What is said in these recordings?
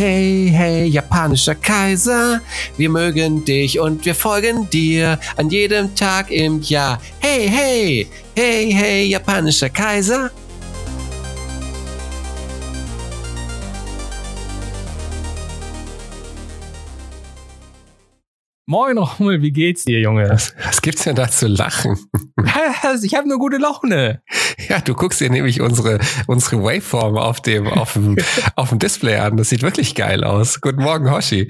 Hey, hey, japanischer Kaiser, wir mögen dich und wir folgen dir an jedem Tag im Jahr. Hey, hey, hey, hey, japanischer Kaiser. Moin Rommel, wie geht's dir, Junge? Was, was gibt's denn da zu lachen? ich habe nur gute Laune. Ja, du guckst dir nämlich unsere, unsere Waveform auf dem, auf, dem, auf dem Display an. Das sieht wirklich geil aus. Guten Morgen, Hoshi.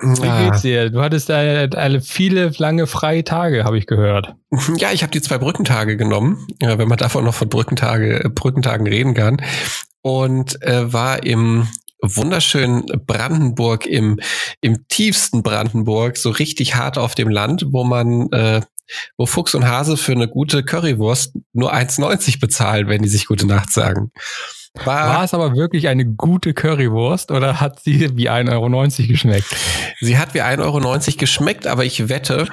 Wie ah. geht's dir? Du hattest eine, eine viele lange freie Tage, habe ich gehört. Ja, ich habe die zwei Brückentage genommen, wenn man davon noch von Brückentage, Brückentagen reden kann. Und äh, war im wunderschönen Brandenburg im, im tiefsten Brandenburg, so richtig hart auf dem Land, wo man, äh, wo Fuchs und Hase für eine gute Currywurst nur 1,90 bezahlen, wenn die sich gute Nacht sagen. War, war, es aber wirklich eine gute Currywurst oder hat sie wie 1,90 Euro geschmeckt? Sie hat wie 1,90 Euro geschmeckt, aber ich wette,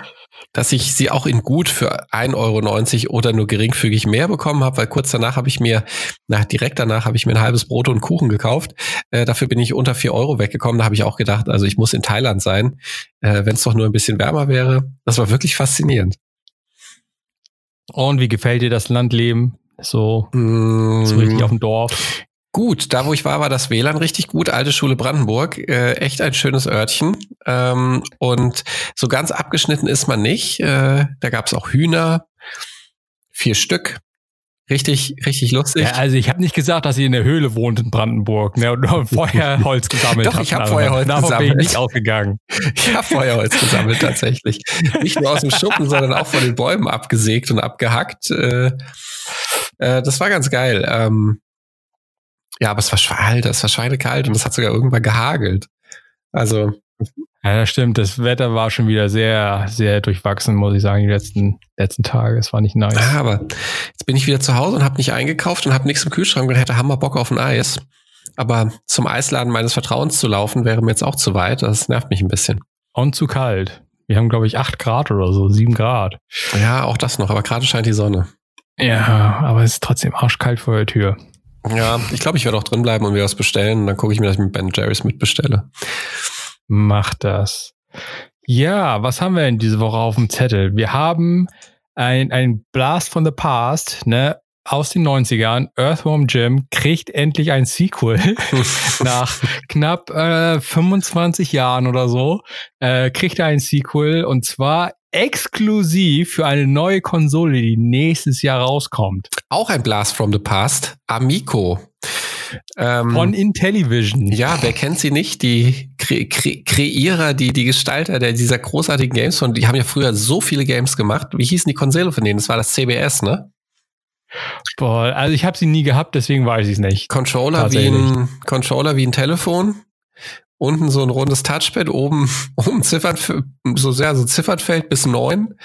dass ich sie auch in gut für 1,90 Euro oder nur geringfügig mehr bekommen habe, weil kurz danach habe ich mir, na, direkt danach habe ich mir ein halbes Brot und Kuchen gekauft. Äh, dafür bin ich unter 4 Euro weggekommen. Da habe ich auch gedacht, also ich muss in Thailand sein, äh, wenn es doch nur ein bisschen wärmer wäre. Das war wirklich faszinierend. Und wie gefällt dir das Landleben? So, mm. so richtig auf dem Dorf. Gut, da wo ich war, war das WLAN richtig gut. Alte Schule Brandenburg, äh, echt ein schönes Örtchen. Ähm, und so ganz abgeschnitten ist man nicht. Äh, da gab es auch Hühner, vier Stück. Richtig, richtig lustig. Ja, also ich habe nicht gesagt, dass ihr in der Höhle wohnt in Brandenburg ne, und Feuerholz gesammelt Doch, ich habe Feuerholz Davon gesammelt. bin ich nicht ausgegangen. Ich habe Feuerholz gesammelt tatsächlich. Nicht nur aus dem Schuppen, sondern auch von den Bäumen abgesägt und abgehackt. Äh, äh, das war ganz geil. Ähm, ja, aber es war schwal, es war schweinekalt und es hat sogar irgendwann gehagelt. Also. Ja, das stimmt. Das Wetter war schon wieder sehr, sehr durchwachsen, muss ich sagen, die letzten, letzten Tage. Es war nicht nice. Ja, aber jetzt bin ich wieder zu Hause und habe nicht eingekauft und habe nichts im Kühlschrank und hätte Hammer Bock auf ein Eis. Aber zum Eisladen meines Vertrauens zu laufen, wäre mir jetzt auch zu weit. Das nervt mich ein bisschen. Und zu kalt. Wir haben, glaube ich, acht Grad oder so, sieben Grad. Ja, auch das noch, aber gerade scheint die Sonne. Ja, aber es ist trotzdem arschkalt vor der Tür. Ja, ich glaube, ich werde auch drin bleiben und mir was bestellen. Und dann gucke ich mir, dass ich mit Ben Jerry's mitbestelle. Mach das. Ja, was haben wir denn diese Woche auf dem Zettel? Wir haben ein, ein Blast from the Past, ne? Aus den 90ern, Earthworm Jim kriegt endlich ein Sequel nach knapp äh, 25 Jahren oder so. Äh, kriegt er ein Sequel und zwar exklusiv für eine neue Konsole, die nächstes Jahr rauskommt. Auch ein Blast from the Past. Amico. Ähm, Von Intellivision. Ja, wer kennt sie nicht? Die Kre Kre Kreierer, die, die Gestalter der, dieser großartigen Games von, die haben ja früher so viele Games gemacht. Wie hießen die Konsole von denen? Das war das CBS, ne? Boah, also ich habe sie nie gehabt, deswegen weiß ich es nicht. Controller wie ein Controller wie ein Telefon unten so ein rundes Touchpad, oben, oben Ziffert, so sehr, so Ziffertfeld bis neun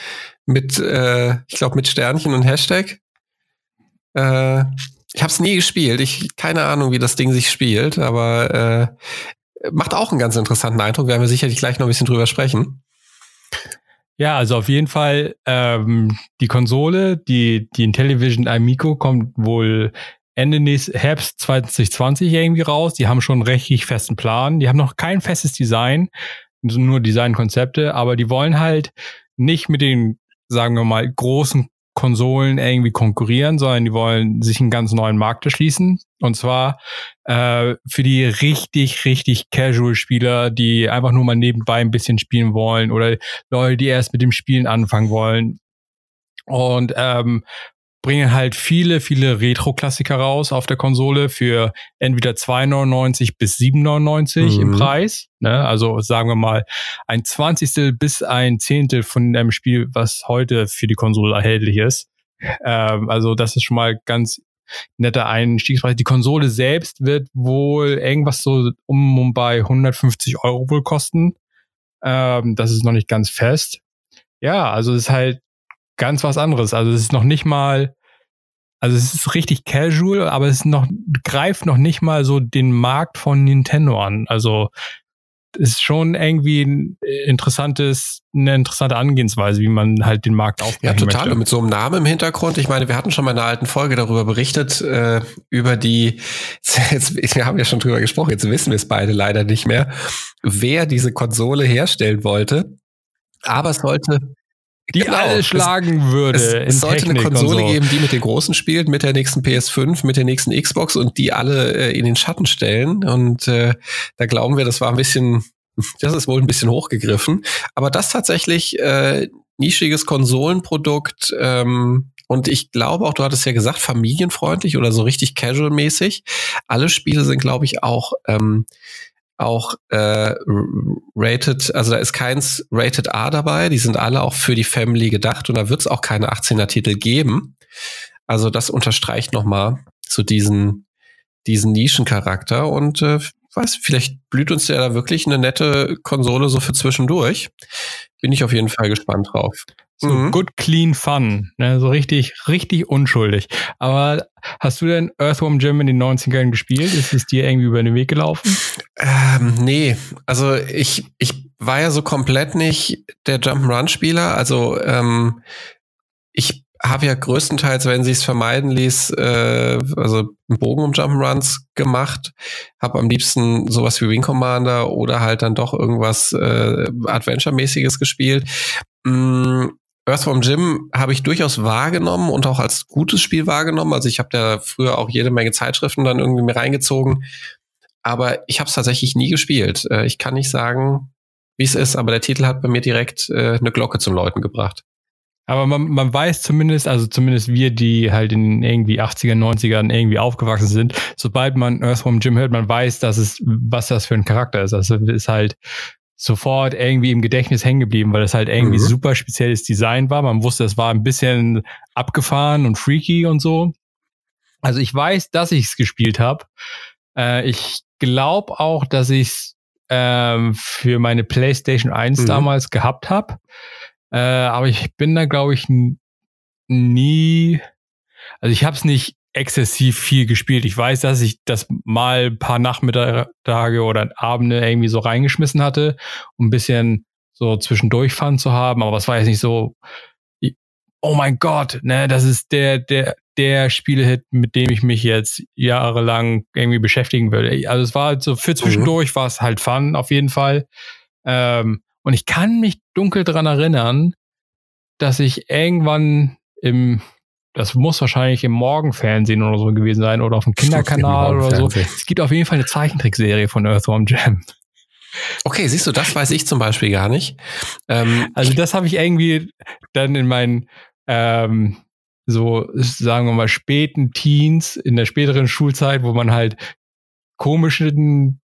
mit, äh, ich glaube, mit Sternchen und Hashtag. Äh, ich habe es nie gespielt. Ich keine Ahnung, wie das Ding sich spielt, aber äh, macht auch einen ganz interessanten Eindruck. Werden wir sicherlich gleich noch ein bisschen drüber sprechen. Ja, also auf jeden Fall ähm, die Konsole, die die Intellivision Amico kommt wohl Ende nächst, Herbst 2020 irgendwie raus. Die haben schon einen richtig festen Plan. Die haben noch kein festes Design, nur Designkonzepte, aber die wollen halt nicht mit den, sagen wir mal, großen Konsolen irgendwie konkurrieren, sondern die wollen sich einen ganz neuen Markt erschließen. Und zwar äh, für die richtig, richtig Casual-Spieler, die einfach nur mal nebenbei ein bisschen spielen wollen oder Leute, die erst mit dem Spielen anfangen wollen. Und ähm, bringen halt viele, viele Retro-Klassiker raus auf der Konsole für entweder 2,99 bis 7,99 mhm. im Preis. Ne? Also sagen wir mal ein Zwanzigstel bis ein Zehntel von einem Spiel, was heute für die Konsole erhältlich ist. Ähm, also das ist schon mal ganz netter Einstiegspreis. Die Konsole selbst wird wohl irgendwas so um, um bei 150 Euro wohl kosten. Ähm, das ist noch nicht ganz fest. Ja, also es ist halt ganz was anderes. Also es ist noch nicht mal, also es ist richtig casual, aber es noch, greift noch nicht mal so den Markt von Nintendo an. Also ist schon irgendwie ein interessantes, eine interessante Angehensweise, wie man halt den Markt aufbaut. Ja, total. Möchte. Und mit so einem Namen im Hintergrund. Ich meine, wir hatten schon mal in einer alten Folge darüber berichtet, äh, über die, jetzt, wir haben ja schon drüber gesprochen, jetzt wissen wir es beide leider nicht mehr, wer diese Konsole herstellen wollte. Aber es sollte, die genau. alle schlagen würde. Es, es sollte Technik eine Konsole so. geben, die mit den Großen spielt, mit der nächsten PS5, mit der nächsten Xbox und die alle äh, in den Schatten stellen. Und äh, da glauben wir, das war ein bisschen, das ist wohl ein bisschen hochgegriffen. Aber das tatsächlich äh, nischiges Konsolenprodukt. Ähm, und ich glaube auch, du hattest ja gesagt, familienfreundlich oder so richtig casual-mäßig. Alle Spiele sind, glaube ich, auch ähm, auch äh, rated, also da ist keins rated A dabei, die sind alle auch für die Family gedacht und da wird es auch keine 18er Titel geben. Also das unterstreicht nochmal so diesen, diesen Nischencharakter und äh, weiß, vielleicht blüht uns ja da wirklich eine nette Konsole so für zwischendurch. Bin ich auf jeden Fall gespannt drauf. So mhm. good, clean fun. Ne? So richtig, richtig unschuldig. Aber hast du denn Earthworm Jim in den 90ern gespielt? Ist es dir irgendwie über den Weg gelaufen? Ähm, nee. Also ich, ich war ja so komplett nicht der Jump'n'Run-Spieler. Also ähm, ich habe ja größtenteils, wenn sie es vermeiden ließ, äh, also einen Bogen um Jump'n'Runs gemacht. Habe am liebsten sowas wie Wing Commander oder halt dann doch irgendwas äh, Adventure-mäßiges gespielt. Mm, Earthworm Jim habe ich durchaus wahrgenommen und auch als gutes Spiel wahrgenommen. Also ich habe da früher auch jede Menge Zeitschriften dann irgendwie mir reingezogen. Aber ich habe es tatsächlich nie gespielt. Äh, ich kann nicht sagen, wie es ist, aber der Titel hat bei mir direkt äh, eine Glocke zum Läuten gebracht. Aber man, man weiß zumindest, also zumindest wir, die halt in irgendwie 80er, 90ern irgendwie aufgewachsen sind, sobald man Earthworm Jim hört, man weiß, dass es, was das für ein Charakter ist. Also ist halt sofort irgendwie im Gedächtnis hängen geblieben, weil das halt irgendwie mhm. super spezielles Design war. Man wusste, es war ein bisschen abgefahren und freaky und so. Also ich weiß, dass ich es gespielt habe. Äh, ich glaube auch, dass ich es ähm, für meine PlayStation 1 mhm. damals gehabt habe. Äh, aber ich bin da, glaube ich, nie. Also ich habe es nicht exzessiv viel gespielt. Ich weiß, dass ich das mal ein paar Nachmittage oder Abende irgendwie so reingeschmissen hatte, um ein bisschen so zwischendurch Fun zu haben, aber es war jetzt nicht so, oh mein Gott, ne, das ist der, der, der Spielehit, mit dem ich mich jetzt jahrelang irgendwie beschäftigen würde. Also es war halt so für zwischendurch mhm. war es halt Fun auf jeden Fall. Ähm, und ich kann mich dunkel dran erinnern, dass ich irgendwann im das muss wahrscheinlich im Morgenfernsehen oder so gewesen sein oder auf dem Kinderkanal oder so. Es gibt auf jeden Fall eine Zeichentrickserie von Earthworm Jam. Okay, siehst du, das weiß ich zum Beispiel gar nicht. Ähm, also das habe ich irgendwie dann in meinen ähm, so, sagen wir mal, späten Teens, in der späteren Schulzeit, wo man halt komischen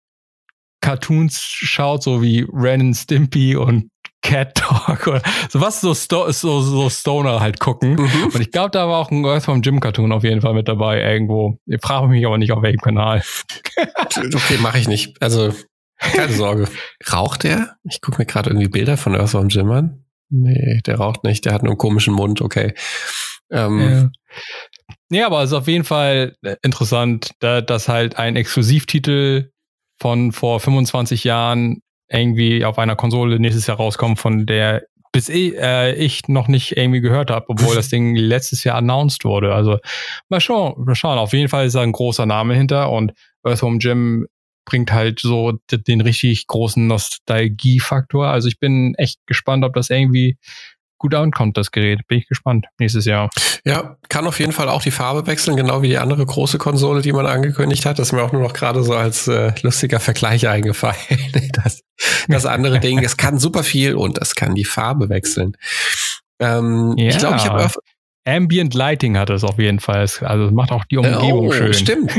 Cartoons schaut, so wie Ren Stimpy und Cat Talk oder sowas so, Sto so, so Stoner halt gucken. Mhm. Und ich glaube, da war auch ein Earth vom Gym Cartoon auf jeden Fall mit dabei irgendwo. Ich frage mich aber nicht, auf welchem Kanal. okay, mache ich nicht. Also, keine Sorge. Raucht der? Ich gucke mir gerade irgendwie Bilder von Earth vom Gym an. Nee, der raucht nicht. Der hat nur einen komischen Mund. Okay. Ähm, ja. Nee, aber es ist auf jeden Fall interessant, da, dass halt ein Exklusivtitel von vor 25 Jahren irgendwie auf einer Konsole nächstes Jahr rauskommen, von der bis ich, äh, ich noch nicht irgendwie gehört habe, obwohl das Ding letztes Jahr announced wurde. Also mal schauen, mal schauen. Auf jeden Fall ist da ein großer Name hinter und Earthworm Jim bringt halt so den richtig großen Nostalgiefaktor. Also ich bin echt gespannt, ob das irgendwie gut ankommt, das Gerät. Bin ich gespannt nächstes Jahr. Ja, kann auf jeden Fall auch die Farbe wechseln, genau wie die andere große Konsole, die man angekündigt hat. Das ist mir auch nur noch gerade so als äh, lustiger Vergleich eingefallen. das, das andere Ding, es kann super viel und es kann die Farbe wechseln. Ähm, ja. Ich glaube, ich habe Ambient Lighting hat es auf jeden Fall. Also macht auch die Umgebung oh, schön. Stimmt.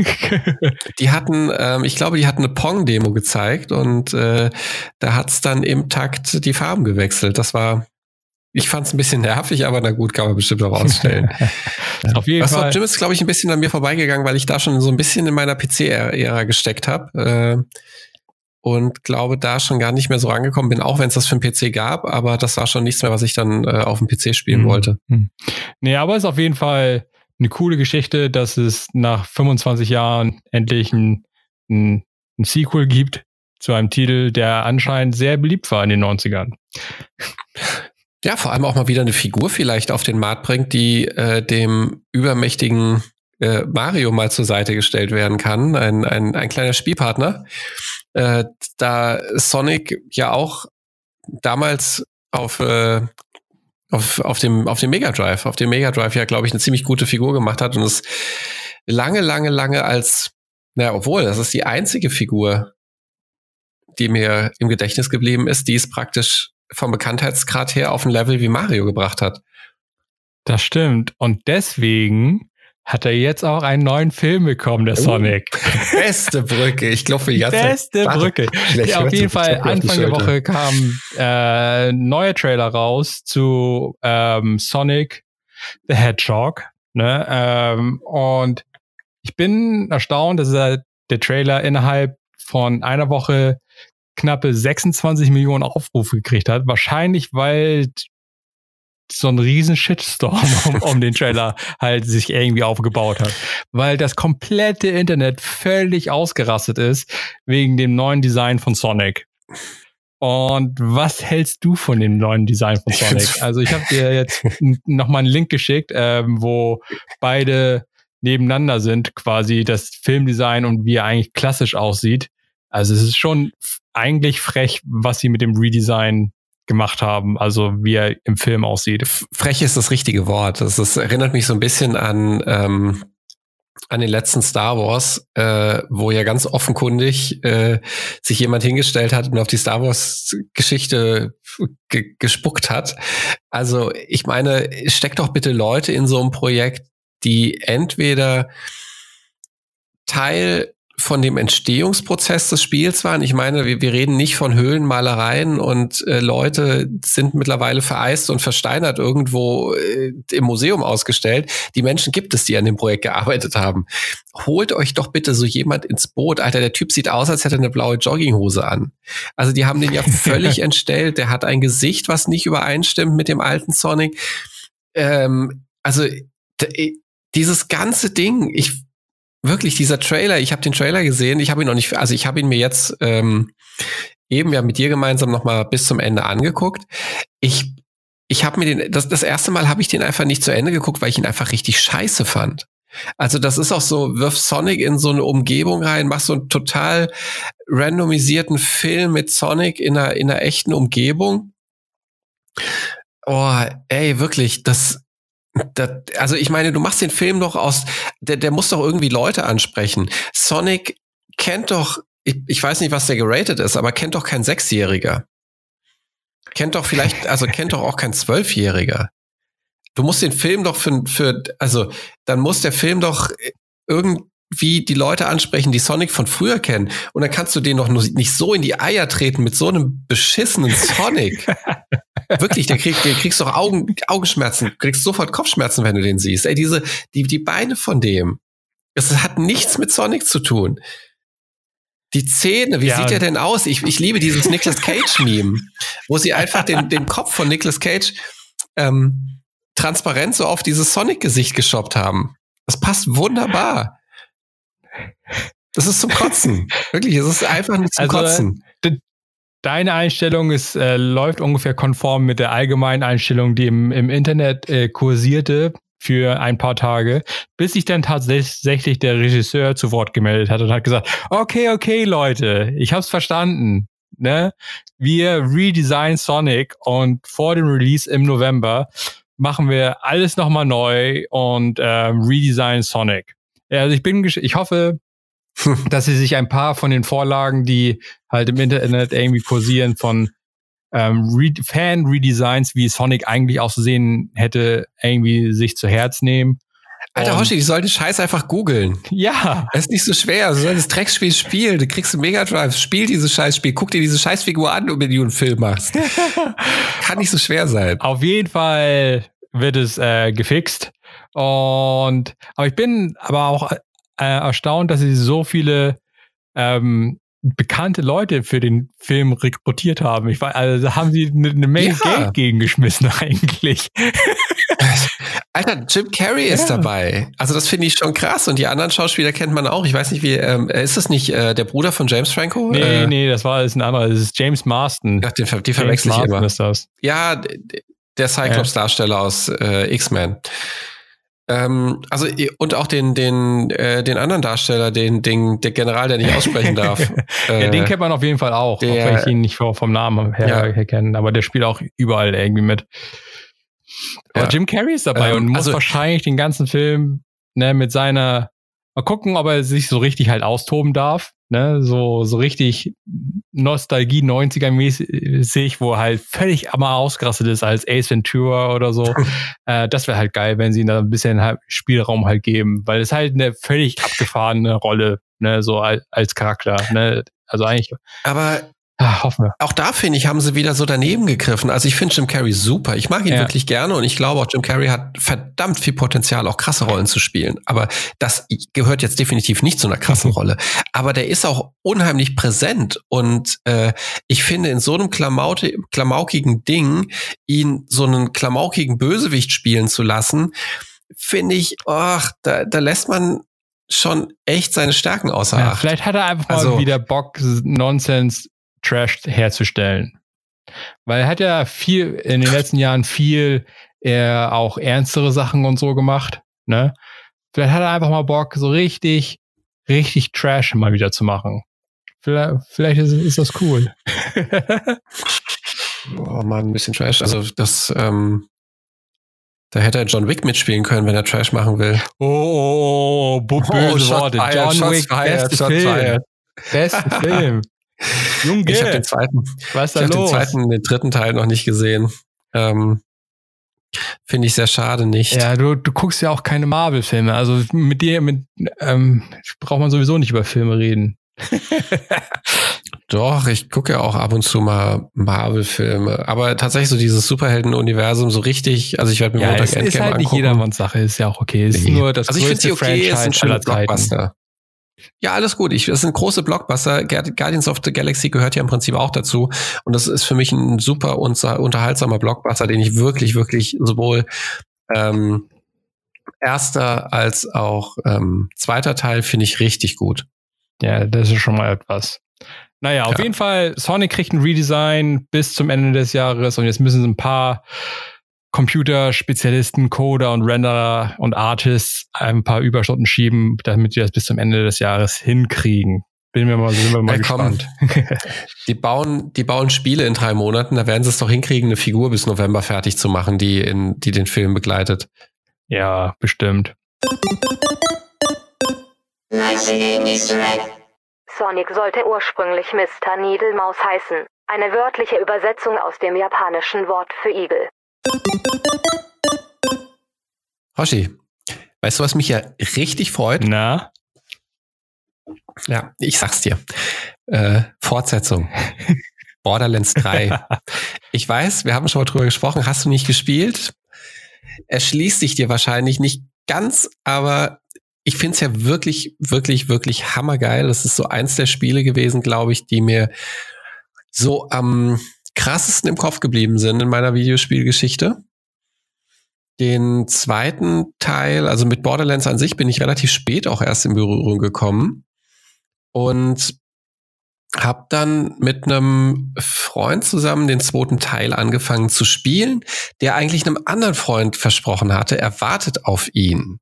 die hatten, ähm, ich glaube, die hatten eine Pong-Demo gezeigt und äh, da hat's dann im Takt die Farben gewechselt. Das war ich fand es ein bisschen nervig, aber na gut, kann man bestimmt auch ausstellen. Auf jeden Was Fall. Jim ist, glaube ich, ein bisschen an mir vorbeigegangen, weil ich da schon so ein bisschen in meiner PC-Ära gesteckt habe. Äh, und glaube, da schon gar nicht mehr so angekommen bin, auch wenn es das für den PC gab, aber das war schon nichts mehr, was ich dann äh, auf dem PC spielen mhm. wollte. Mhm. Nee, aber es ist auf jeden Fall eine coole Geschichte, dass es nach 25 Jahren endlich ein, ein, ein Sequel gibt zu einem Titel, der anscheinend sehr beliebt war in den 90ern. Ja, vor allem auch mal wieder eine Figur vielleicht auf den Markt bringt, die äh, dem übermächtigen äh, Mario mal zur Seite gestellt werden kann. Ein, ein, ein kleiner Spielpartner. Äh, da Sonic ja auch damals auf, äh, auf, auf dem, auf dem Mega Drive, auf dem Mega Drive ja, glaube ich, eine ziemlich gute Figur gemacht hat und es lange, lange, lange als, naja, obwohl, das ist die einzige Figur, die mir im Gedächtnis geblieben ist, die es praktisch vom Bekanntheitsgrad her auf ein Level wie Mario gebracht hat. Das stimmt. Und deswegen hat er jetzt auch einen neuen Film bekommen, der oh, Sonic. Beste Brücke, ich glaube, die ganze Beste Zeit. Brücke. Ja, auf jeden Fall, Anfang der Woche kam äh, neuer Trailer raus zu ähm, Sonic the Hedgehog. Ne? Ähm, und ich bin erstaunt, dass er, der Trailer innerhalb von einer Woche knappe 26 Millionen Aufrufe gekriegt hat. Wahrscheinlich, weil so ein riesen Shitstorm um, um den Trailer halt sich irgendwie aufgebaut hat. Weil das komplette Internet völlig ausgerastet ist wegen dem neuen Design von Sonic. Und was hältst du von dem neuen Design von Sonic? Also ich habe dir jetzt nochmal einen Link geschickt, ähm, wo beide nebeneinander sind, quasi das Filmdesign und wie er eigentlich klassisch aussieht. Also es ist schon eigentlich frech, was sie mit dem Redesign gemacht haben, also wie er im Film aussieht. Frech ist das richtige Wort. Das, das erinnert mich so ein bisschen an, ähm, an den letzten Star Wars, äh, wo ja ganz offenkundig äh, sich jemand hingestellt hat und auf die Star Wars-Geschichte ge gespuckt hat. Also ich meine, steckt doch bitte Leute in so ein Projekt, die entweder Teil von dem Entstehungsprozess des Spiels waren. Ich meine, wir, wir reden nicht von Höhlenmalereien und äh, Leute sind mittlerweile vereist und versteinert irgendwo äh, im Museum ausgestellt. Die Menschen gibt es, die an dem Projekt gearbeitet haben. Holt euch doch bitte so jemand ins Boot. Alter, der Typ sieht aus, als hätte er eine blaue Jogginghose an. Also die haben den ja völlig entstellt. Der hat ein Gesicht, was nicht übereinstimmt mit dem alten Sonic. Ähm, also dieses ganze Ding, ich wirklich dieser Trailer, ich habe den Trailer gesehen, ich habe ihn noch nicht, also ich habe ihn mir jetzt ähm, eben ja mit dir gemeinsam noch mal bis zum Ende angeguckt. Ich ich habe mir den das das erste Mal habe ich den einfach nicht zu Ende geguckt, weil ich ihn einfach richtig scheiße fand. Also das ist auch so, wirf Sonic in so eine Umgebung rein, mach so einen total randomisierten Film mit Sonic in einer in einer echten Umgebung. Oh, ey, wirklich, das das, also ich meine, du machst den Film doch aus, der, der muss doch irgendwie Leute ansprechen. Sonic kennt doch, ich, ich weiß nicht, was der geratet ist, aber kennt doch kein Sechsjähriger. Kennt doch vielleicht, also kennt doch auch kein Zwölfjähriger. Du musst den Film doch für, für, also dann muss der Film doch irgendwie die Leute ansprechen, die Sonic von früher kennen. Und dann kannst du den doch nur nicht so in die Eier treten mit so einem beschissenen Sonic. Wirklich, der, krieg, der kriegst doch Augen, Augenschmerzen, kriegst sofort Kopfschmerzen, wenn du den siehst. Ey, diese, die, die Beine von dem, es hat nichts mit Sonic zu tun. Die Zähne, wie ja. sieht der denn aus? Ich, ich liebe dieses Nicolas Cage-Meme, wo sie einfach den, den Kopf von Nicolas Cage ähm, transparent so auf dieses Sonic-Gesicht geshoppt haben. Das passt wunderbar. Das ist zum Kotzen. Wirklich, es ist einfach nur zum also, Kotzen. Deine Einstellung ist, äh, läuft ungefähr konform mit der allgemeinen Einstellung, die im, im Internet äh, kursierte für ein paar Tage, bis sich dann tatsächlich der Regisseur zu Wort gemeldet hat und hat gesagt, okay, okay, Leute, ich hab's verstanden. Ne? Wir redesign Sonic und vor dem Release im November machen wir alles nochmal neu und äh, redesign Sonic. Also ich bin, ich hoffe, dass sie sich ein paar von den Vorlagen, die halt im Internet irgendwie kursieren, von ähm, Fan-Redesigns, wie Sonic eigentlich auszusehen hätte, irgendwie sich zu Herz nehmen. Alter Hoshi, die sollen den Scheiß einfach googeln. Ja. Das ist nicht so schwer. Du sollst das Dreckspiel spielen. Du kriegst einen Mega Drive. Spiel dieses Scheißspiel. Guck dir diese Scheißfigur an, wenn du einen Film machst. Kann nicht so schwer sein. Auf jeden Fall wird es äh, gefixt. Und aber ich bin aber auch äh, erstaunt, dass sie so viele ähm, bekannte Leute für den Film rekrutiert haben. Ich war, also da haben sie eine, eine Menge ja. Geld gegengeschmissen eigentlich. Alter, Jim Carrey ist ja. dabei. Also das finde ich schon krass. Und die anderen Schauspieler kennt man auch. Ich weiß nicht, wie, ähm, ist das nicht äh, der Bruder von James Franco? Nee, äh, nee, das war ist ein anderer. Das ist James Marston. Ach, den, die verwechsel ich immer. Ist das. Ja, der Cyclops-Darsteller aus äh, X-Men. Ähm, also und auch den den äh, den anderen Darsteller, den den der General, der nicht aussprechen darf. äh, ja, den kennt man auf jeden Fall auch, der, auch wenn ich ihn nicht vom Namen her, ja. kenne, aber der spielt auch überall irgendwie mit. Aber ja. Jim Carrey ist dabei ähm, und muss also, wahrscheinlich den ganzen Film ne, mit seiner Mal gucken, ob er sich so richtig halt austoben darf. Ne? So, so richtig Nostalgie 90er mäßig, wo halt völlig mal ausgerastet ist als Ace Ventura oder so. äh, das wäre halt geil, wenn sie ihm da ein bisschen halt Spielraum halt geben, weil es halt eine völlig abgefahrene Rolle, ne, so als, als Charakter. Ne? Also eigentlich. Aber Ach, hoffen wir. Auch da finde ich, haben sie wieder so daneben gegriffen. Also ich finde Jim Carrey super. Ich mag ihn ja. wirklich gerne und ich glaube auch, Jim Carrey hat verdammt viel Potenzial, auch krasse Rollen zu spielen. Aber das gehört jetzt definitiv nicht zu einer krassen Rolle. Aber der ist auch unheimlich präsent und äh, ich finde, in so einem Klamaute, klamaukigen Ding, ihn so einen klamaukigen Bösewicht spielen zu lassen, finde ich, ach, da, da lässt man schon echt seine Stärken außer ja, Acht. Vielleicht hat er einfach also, mal wieder Bock, Nonsens Trash herzustellen. Weil er hat ja viel in den letzten Jahren viel eher auch ernstere Sachen und so gemacht. Ne? Vielleicht hat er einfach mal Bock, so richtig, richtig Trash mal wieder zu machen. Vielleicht, vielleicht ist, ist, das cool. oh Mann, ein bisschen Trash. Also das, ähm, da hätte er John Wick mitspielen können, wenn er Trash machen will. Oh, oh, oh, oh böse oh, Worte. John Wick, beste Film. Beste Film. Junge. Ich habe den zweiten, Was ich habe den zweiten, den dritten Teil noch nicht gesehen. Ähm, Finde ich sehr schade nicht. Ja, du, du guckst ja auch keine Marvel-Filme. Also mit dir, mit ähm, braucht man sowieso nicht über Filme reden. Doch, ich gucke ja auch ab und zu mal Marvel-Filme. Aber tatsächlich so dieses Superhelden-Universum so richtig, also ich werde mir ja, Montag Endgame ist halt nicht jedermanns Sache, ist ja auch okay. Es ist nee. nur das also ich finde sie okay, es ist ein schöner Blockbuster. Ja, alles gut. Ich, das sind große Blockbuster. Guardians of the Galaxy gehört ja im Prinzip auch dazu. Und das ist für mich ein super unterhaltsamer Blockbuster, den ich wirklich, wirklich sowohl ähm, erster als auch ähm, zweiter Teil finde ich richtig gut. Ja, das ist schon mal etwas. Naja, auf ja. jeden Fall, Sonic kriegt ein Redesign bis zum Ende des Jahres und jetzt müssen sie ein paar Computerspezialisten, Coder und Renderer und Artists ein paar Überstunden schieben, damit sie das bis zum Ende des Jahres hinkriegen. Bin mir mal, sind wir mal ja, gespannt. die bauen, die bauen Spiele in drei Monaten, da werden sie es doch hinkriegen, eine Figur bis November fertig zu machen, die in, die den Film begleitet. Ja, bestimmt. Sonic sollte ursprünglich Mr. Needlemaus heißen. Eine wörtliche Übersetzung aus dem japanischen Wort für Igel. Hoshi, weißt du, was mich ja richtig freut? Na? Ja, ich sag's dir. Äh, Fortsetzung. Borderlands 3. ich weiß, wir haben schon mal drüber gesprochen. Hast du nicht gespielt? Erschließt sich dir wahrscheinlich nicht ganz, aber ich finde es ja wirklich, wirklich, wirklich hammergeil. Das ist so eins der Spiele gewesen, glaube ich, die mir so am krassesten im Kopf geblieben sind in meiner Videospielgeschichte. Den zweiten Teil, also mit Borderlands an sich, bin ich relativ spät auch erst in Berührung gekommen und habe dann mit einem Freund zusammen den zweiten Teil angefangen zu spielen, der eigentlich einem anderen Freund versprochen hatte, er wartet auf ihn.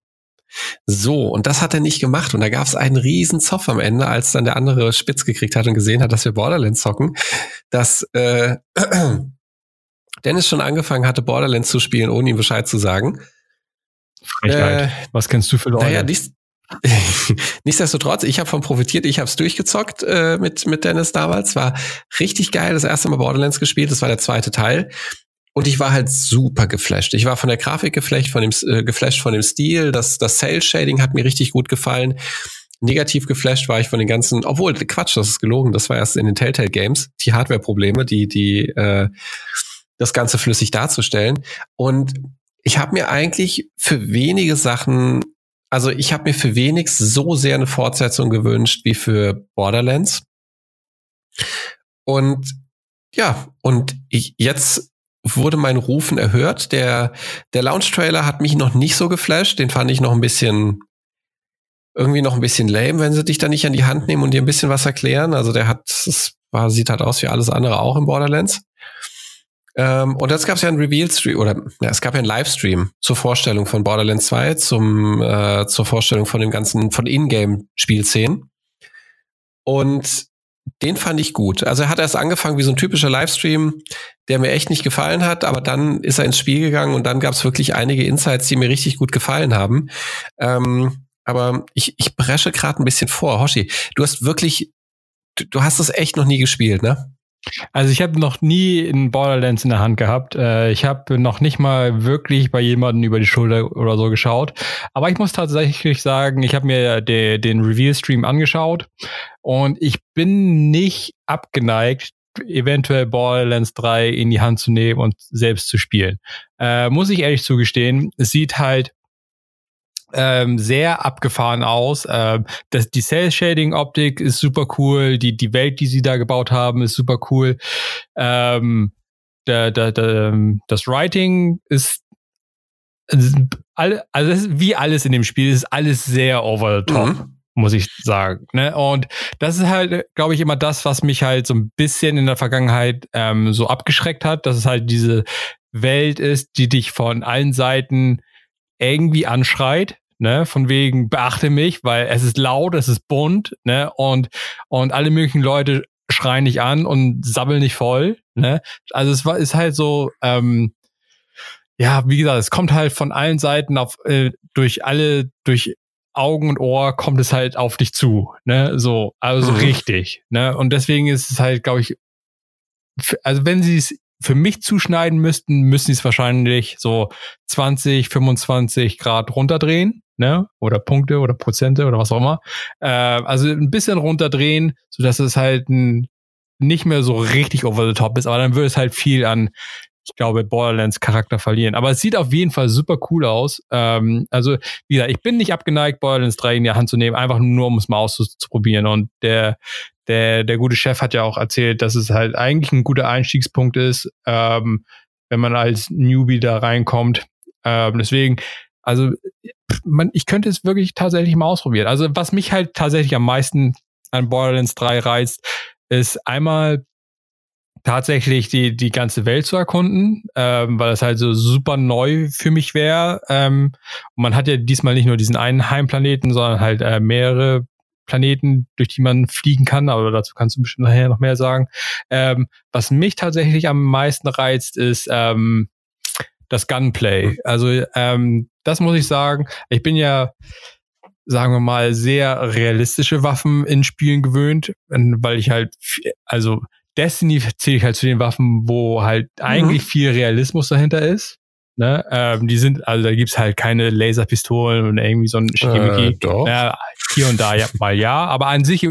So, und das hat er nicht gemacht. Und da gab es einen riesen Zoff am Ende, als dann der andere spitz gekriegt hat und gesehen hat, dass wir Borderlands zocken, dass äh, Dennis schon angefangen hatte, Borderlands zu spielen, ohne ihm Bescheid zu sagen. Äh, Was kennst du für Leute? Naja, dies, Nichtsdestotrotz, ich habe von profitiert, ich habe es durchgezockt äh, mit, mit Dennis damals. War richtig geil, das erste Mal Borderlands gespielt, das war der zweite Teil. Und ich war halt super geflasht. Ich war von der Grafik geflasht, von dem, äh, geflasht von dem Stil. Das, das Sales Shading hat mir richtig gut gefallen. Negativ geflasht war ich von den ganzen, obwohl Quatsch, das ist gelogen. Das war erst in den Telltale Games die Hardware-Probleme, die die äh, das Ganze flüssig darzustellen. Und ich habe mir eigentlich für wenige Sachen, also ich habe mir für wenig so sehr eine Fortsetzung gewünscht wie für Borderlands. Und ja, und ich, jetzt wurde mein Rufen erhört. Der, der Launch-Trailer hat mich noch nicht so geflasht. Den fand ich noch ein bisschen, irgendwie noch ein bisschen lame, wenn sie dich da nicht an die Hand nehmen und dir ein bisschen was erklären. Also der hat, es war, sieht halt aus wie alles andere auch im Borderlands. Ähm, und jetzt gab es ja einen Reveal-Stream, oder ja, es gab ja einen Livestream zur Vorstellung von Borderlands 2, zum, äh, zur Vorstellung von dem ganzen, von Ingame-Spielszenen. Und den fand ich gut. Also er hat erst angefangen wie so ein typischer Livestream, der mir echt nicht gefallen hat, aber dann ist er ins Spiel gegangen und dann gab es wirklich einige Insights, die mir richtig gut gefallen haben. Ähm, aber ich, ich bresche gerade ein bisschen vor. Hoshi, du hast wirklich, du, du hast es echt noch nie gespielt, ne? Also ich habe noch nie in Borderlands in der Hand gehabt. Äh, ich habe noch nicht mal wirklich bei jemandem über die Schulter oder so geschaut. Aber ich muss tatsächlich sagen, ich habe mir de, den Reveal-Stream angeschaut und ich bin nicht abgeneigt, eventuell Borderlands 3 in die Hand zu nehmen und selbst zu spielen. Äh, muss ich ehrlich zugestehen, es sieht halt ähm, sehr abgefahren aus. Ähm, das, die Cell-Shading-Optik ist super cool. Die, die Welt, die sie da gebaut haben, ist super cool. Ähm, der, der, der, das Writing ist also, also ist wie alles in dem Spiel ist alles sehr over the top. Mhm. Muss ich sagen. Ne? Und das ist halt, glaube ich, immer das, was mich halt so ein bisschen in der Vergangenheit ähm, so abgeschreckt hat, dass es halt diese Welt ist, die dich von allen Seiten irgendwie anschreit ne, von wegen beachte mich, weil es ist laut, es ist bunt, ne, und, und alle möglichen Leute schreien nicht an und sabbeln nicht voll, ne. Also es war, ist halt so, ähm, ja, wie gesagt, es kommt halt von allen Seiten auf, äh, durch alle, durch Augen und Ohr kommt es halt auf dich zu, ne, so, also mhm. richtig, ne, und deswegen ist es halt, glaube ich, also wenn sie es für mich zuschneiden müssten, müssen sie es wahrscheinlich so 20, 25 Grad runterdrehen, ne? Oder Punkte oder Prozente oder was auch immer. Äh, also ein bisschen runterdrehen, sodass es halt ein, nicht mehr so richtig over the top ist, aber dann würde es halt viel an, ich glaube, Borderlands Charakter verlieren. Aber es sieht auf jeden Fall super cool aus. Ähm, also, wie gesagt, ich bin nicht abgeneigt, Borderlands 3 in die Hand zu nehmen, einfach nur, um es mal auszuprobieren. Und der, der, der gute Chef hat ja auch erzählt, dass es halt eigentlich ein guter Einstiegspunkt ist, ähm, wenn man als Newbie da reinkommt. Ähm, deswegen, also man, ich könnte es wirklich tatsächlich mal ausprobieren. Also was mich halt tatsächlich am meisten an Borderlands 3 reizt, ist einmal tatsächlich die, die ganze Welt zu erkunden, ähm, weil das halt so super neu für mich wäre. Ähm, man hat ja diesmal nicht nur diesen einen Heimplaneten, sondern halt äh, mehrere Planeten, durch die man fliegen kann, aber dazu kannst du bestimmt nachher noch mehr sagen. Ähm, was mich tatsächlich am meisten reizt, ist ähm, das Gunplay. Also ähm, das muss ich sagen. Ich bin ja, sagen wir mal, sehr realistische Waffen in Spielen gewöhnt, weil ich halt, also Destiny zähle ich halt zu den Waffen, wo halt mhm. eigentlich viel Realismus dahinter ist. Ne? Ähm, die sind, also da gibt's halt keine Laserpistolen und irgendwie so ein Äh, doch. Ja, hier und da ja, mal ja, aber an sich,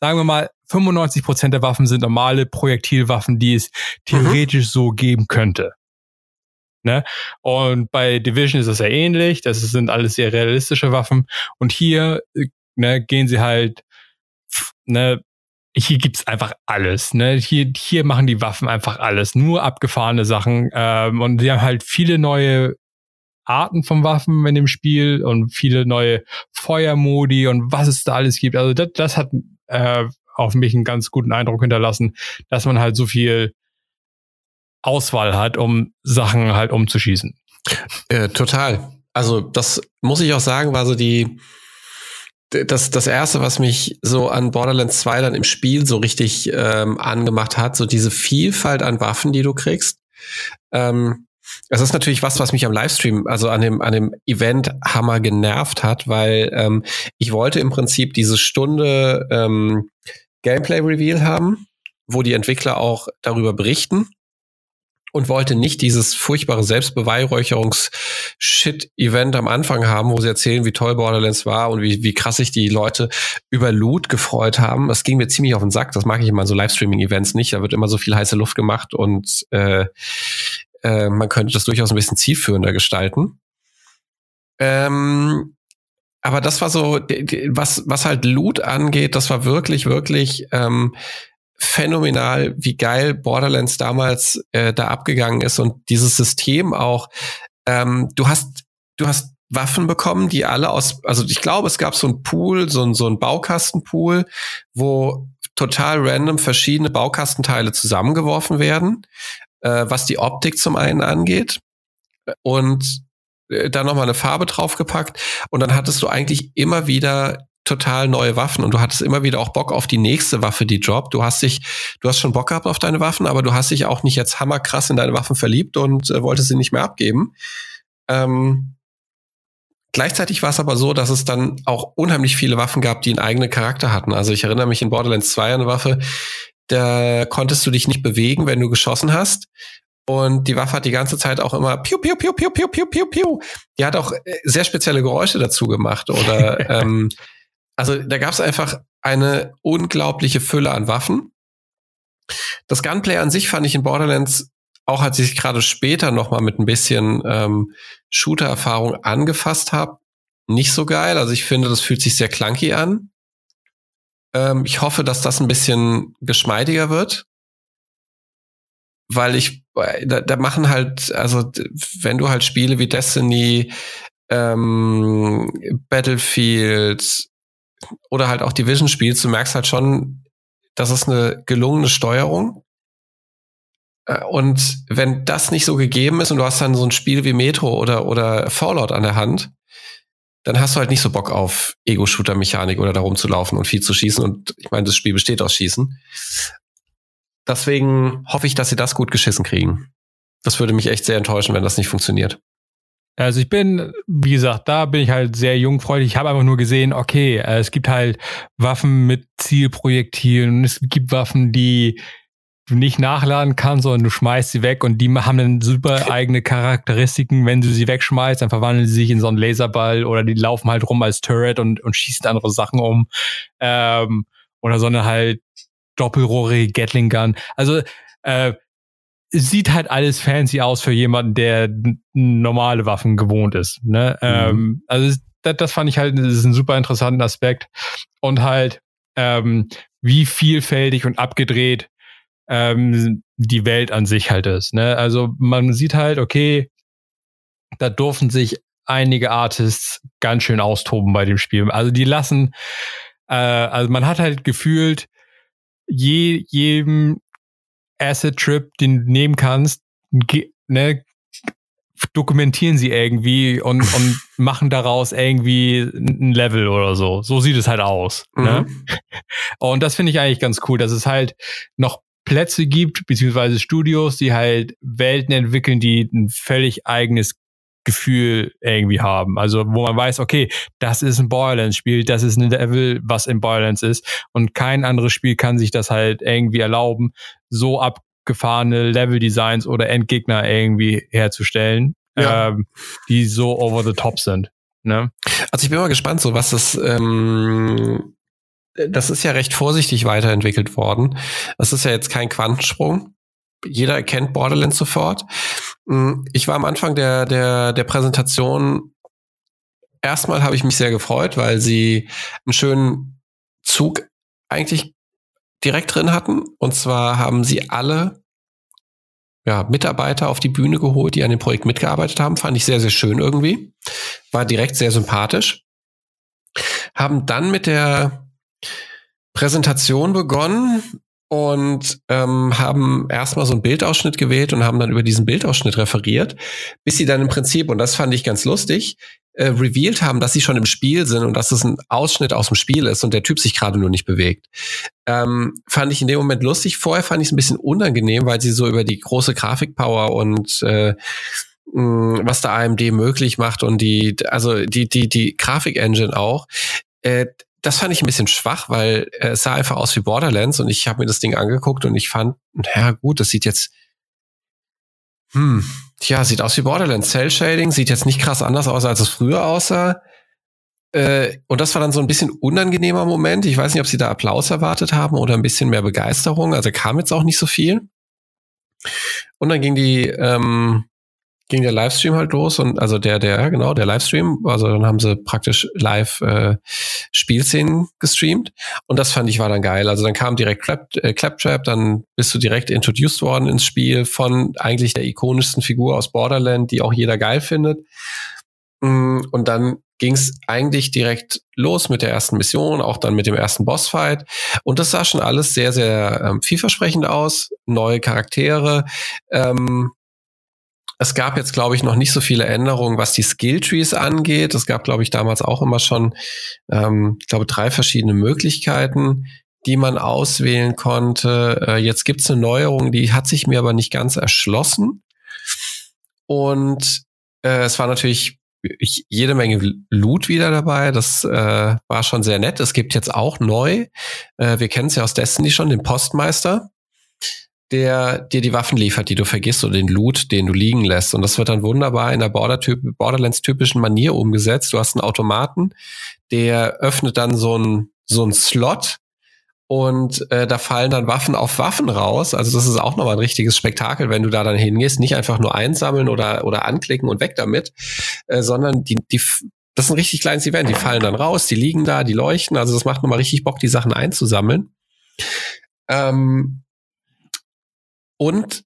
sagen wir mal, 95 Prozent der Waffen sind normale Projektilwaffen, die es theoretisch mhm. so geben könnte. Ne? Und bei Division ist das ja ähnlich. Das sind alles sehr realistische Waffen. Und hier ne, gehen sie halt ne, hier gibt's einfach alles. Ne? Hier, hier machen die Waffen einfach alles, nur abgefahrene Sachen. Ähm, und die haben halt viele neue Arten von Waffen in dem Spiel und viele neue Feuermodi und was es da alles gibt. Also das, das hat äh, auf mich einen ganz guten Eindruck hinterlassen, dass man halt so viel Auswahl hat, um Sachen halt umzuschießen. Äh, total. Also das muss ich auch sagen, war so die das, das erste, was mich so an Borderlands 2 dann im Spiel so richtig ähm, angemacht hat, so diese Vielfalt an Waffen, die du kriegst. Ähm, das ist natürlich was, was mich am Livestream, also an dem, an dem Event Hammer genervt hat, weil ähm, ich wollte im Prinzip diese Stunde ähm, Gameplay Reveal haben, wo die Entwickler auch darüber berichten und wollte nicht dieses furchtbare Selbstbeweihräucherungs-Shit-Event am Anfang haben, wo sie erzählen, wie toll Borderlands war und wie, wie krass sich die Leute über Loot gefreut haben. Das ging mir ziemlich auf den Sack. Das mag ich immer so Livestreaming-Events nicht. Da wird immer so viel heiße Luft gemacht und äh, äh, man könnte das durchaus ein bisschen zielführender gestalten. Ähm, aber das war so, was, was halt Loot angeht, das war wirklich, wirklich ähm, phänomenal, wie geil Borderlands damals äh, da abgegangen ist und dieses System auch. Ähm, du hast, du hast Waffen bekommen, die alle aus, also ich glaube, es gab so ein Pool, so ein, so ein Baukastenpool, wo total random verschiedene Baukastenteile zusammengeworfen werden, äh, was die Optik zum einen angeht. Und äh, dann nochmal eine Farbe draufgepackt. Und dann hattest du eigentlich immer wieder total neue Waffen und du hattest immer wieder auch Bock auf die nächste Waffe, die droppt. Du hast dich, du hast schon Bock gehabt auf deine Waffen, aber du hast dich auch nicht jetzt hammerkrass in deine Waffen verliebt und äh, wolltest sie nicht mehr abgeben. Ähm, Gleichzeitig war es aber so, dass es dann auch unheimlich viele Waffen gab, die einen eigenen Charakter hatten. Also ich erinnere mich in Borderlands 2 an eine Waffe, da konntest du dich nicht bewegen, wenn du geschossen hast. Und die Waffe hat die ganze Zeit auch immer piu, piu, piu, piu, piu, piu, piu, piu. Die hat auch äh, sehr spezielle Geräusche dazu gemacht. Oder ähm, also da gab es einfach eine unglaubliche Fülle an Waffen. Das Gunplay an sich fand ich in Borderlands auch als ich gerade später noch mal mit ein bisschen ähm, Shooter-Erfahrung angefasst habe, nicht so geil. Also ich finde, das fühlt sich sehr clunky an. Ähm, ich hoffe, dass das ein bisschen geschmeidiger wird. Weil ich, da, da machen halt, also wenn du halt Spiele wie Destiny, ähm, Battlefield oder halt auch Division spielst, du merkst halt schon, das ist eine gelungene Steuerung. Äh, und wenn das nicht so gegeben ist und du hast dann so ein Spiel wie Metro oder, oder Fallout an der Hand, dann hast du halt nicht so Bock auf Ego-Shooter-Mechanik oder darum zu laufen und viel zu schießen. Und ich meine, das Spiel besteht aus Schießen. Deswegen hoffe ich, dass sie das gut geschissen kriegen. Das würde mich echt sehr enttäuschen, wenn das nicht funktioniert. Also ich bin, wie gesagt, da bin ich halt sehr jungfräulich. Ich habe einfach nur gesehen, okay, äh, es gibt halt Waffen mit Zielprojektilen, es gibt Waffen, die du nicht nachladen kannst, sondern du schmeißt sie weg und die haben dann super eigene Charakteristiken. Wenn du sie wegschmeißt, dann verwandeln sie sich in so einen Laserball oder die laufen halt rum als Turret und, und schießen andere Sachen um. Ähm, oder so eine halt doppelrohrige Gatling Gun. Also äh, sieht halt alles fancy aus für jemanden, der normale Waffen gewohnt ist. Ne? Mhm. Ähm, also das, das fand ich halt, das ist ein super interessanter Aspekt. Und halt, ähm, wie vielfältig und abgedreht ähm, die Welt an sich halt ist. Ne? Also man sieht halt, okay, da durften sich einige Artists ganz schön austoben bei dem Spiel. Also die lassen, äh, also man hat halt gefühlt, je, jedem Acid-Trip, den du nehmen kannst, ne, dokumentieren sie irgendwie und, und machen daraus irgendwie ein Level oder so. So sieht es halt aus. Ne? Mhm. Ne? Und das finde ich eigentlich ganz cool, dass es halt noch Plätze gibt, beziehungsweise Studios, die halt Welten entwickeln, die ein völlig eigenes Gefühl irgendwie haben. Also wo man weiß, okay, das ist ein Borderlands-Spiel, das ist ein Level, was in Borderlands ist. Und kein anderes Spiel kann sich das halt irgendwie erlauben, so abgefahrene Level-Designs oder Endgegner irgendwie herzustellen, ja. ähm, die so over the top sind. Ne? Also ich bin mal gespannt, so was das ähm, das ist ja recht vorsichtig weiterentwickelt worden. Das ist ja jetzt kein Quantensprung. Jeder erkennt Borderlands sofort. Hm, ich war am Anfang der, der, der Präsentation, erstmal habe ich mich sehr gefreut, weil sie einen schönen Zug eigentlich direkt drin hatten. Und zwar haben sie alle ja, Mitarbeiter auf die Bühne geholt, die an dem Projekt mitgearbeitet haben. Fand ich sehr, sehr schön irgendwie. War direkt sehr sympathisch. Haben dann mit der Präsentation begonnen und ähm, haben erstmal so einen Bildausschnitt gewählt und haben dann über diesen Bildausschnitt referiert, bis sie dann im Prinzip, und das fand ich ganz lustig, äh, revealed haben, dass sie schon im Spiel sind und dass es ein Ausschnitt aus dem Spiel ist und der Typ sich gerade nur nicht bewegt. Ähm, fand ich in dem Moment lustig. Vorher fand ich es ein bisschen unangenehm, weil sie so über die große Grafikpower und äh, was da AMD möglich macht und die, also die, die, die Grafik-Engine auch, äh, das fand ich ein bisschen schwach, weil äh, es sah einfach aus wie Borderlands und ich habe mir das Ding angeguckt und ich fand, naja gut, das sieht jetzt, hm, ja, sieht aus wie Borderlands. Cell Shading sieht jetzt nicht krass anders aus, als es früher aussah. Äh, und das war dann so ein bisschen unangenehmer Moment. Ich weiß nicht, ob sie da Applaus erwartet haben oder ein bisschen mehr Begeisterung. Also kam jetzt auch nicht so viel. Und dann ging die, ähm, ging der Livestream halt los und also der, der, genau, der Livestream, also dann haben sie praktisch live äh, Spielszenen gestreamt und das fand ich war dann geil. Also dann kam direkt Clap, äh, Claptrap, dann bist du direkt introduced worden ins Spiel von eigentlich der ikonischsten Figur aus Borderland, die auch jeder geil findet. Mm, und dann ging es eigentlich direkt los mit der ersten Mission, auch dann mit dem ersten Bossfight. Und das sah schon alles sehr, sehr ähm, vielversprechend aus. Neue Charaktere. Ähm, es gab jetzt, glaube ich, noch nicht so viele Änderungen, was die Skilltrees angeht. Es gab, glaube ich, damals auch immer schon, ähm, ich glaube, drei verschiedene Möglichkeiten, die man auswählen konnte. Äh, jetzt gibt es eine Neuerung, die hat sich mir aber nicht ganz erschlossen. Und äh, es war natürlich jede Menge Loot wieder dabei. Das äh, war schon sehr nett. Es gibt jetzt auch neu, äh, wir kennen es ja aus Destiny schon, den Postmeister der dir die Waffen liefert, die du vergisst oder den Loot, den du liegen lässt. Und das wird dann wunderbar in der Borderlands-typischen Manier umgesetzt. Du hast einen Automaten, der öffnet dann so ein so ein Slot und äh, da fallen dann Waffen auf Waffen raus. Also das ist auch nochmal ein richtiges Spektakel, wenn du da dann hingehst. Nicht einfach nur einsammeln oder, oder anklicken und weg damit, äh, sondern die, die, das ist ein richtig kleines Event. Die fallen dann raus, die liegen da, die leuchten. Also das macht nochmal richtig Bock, die Sachen einzusammeln. Ähm, und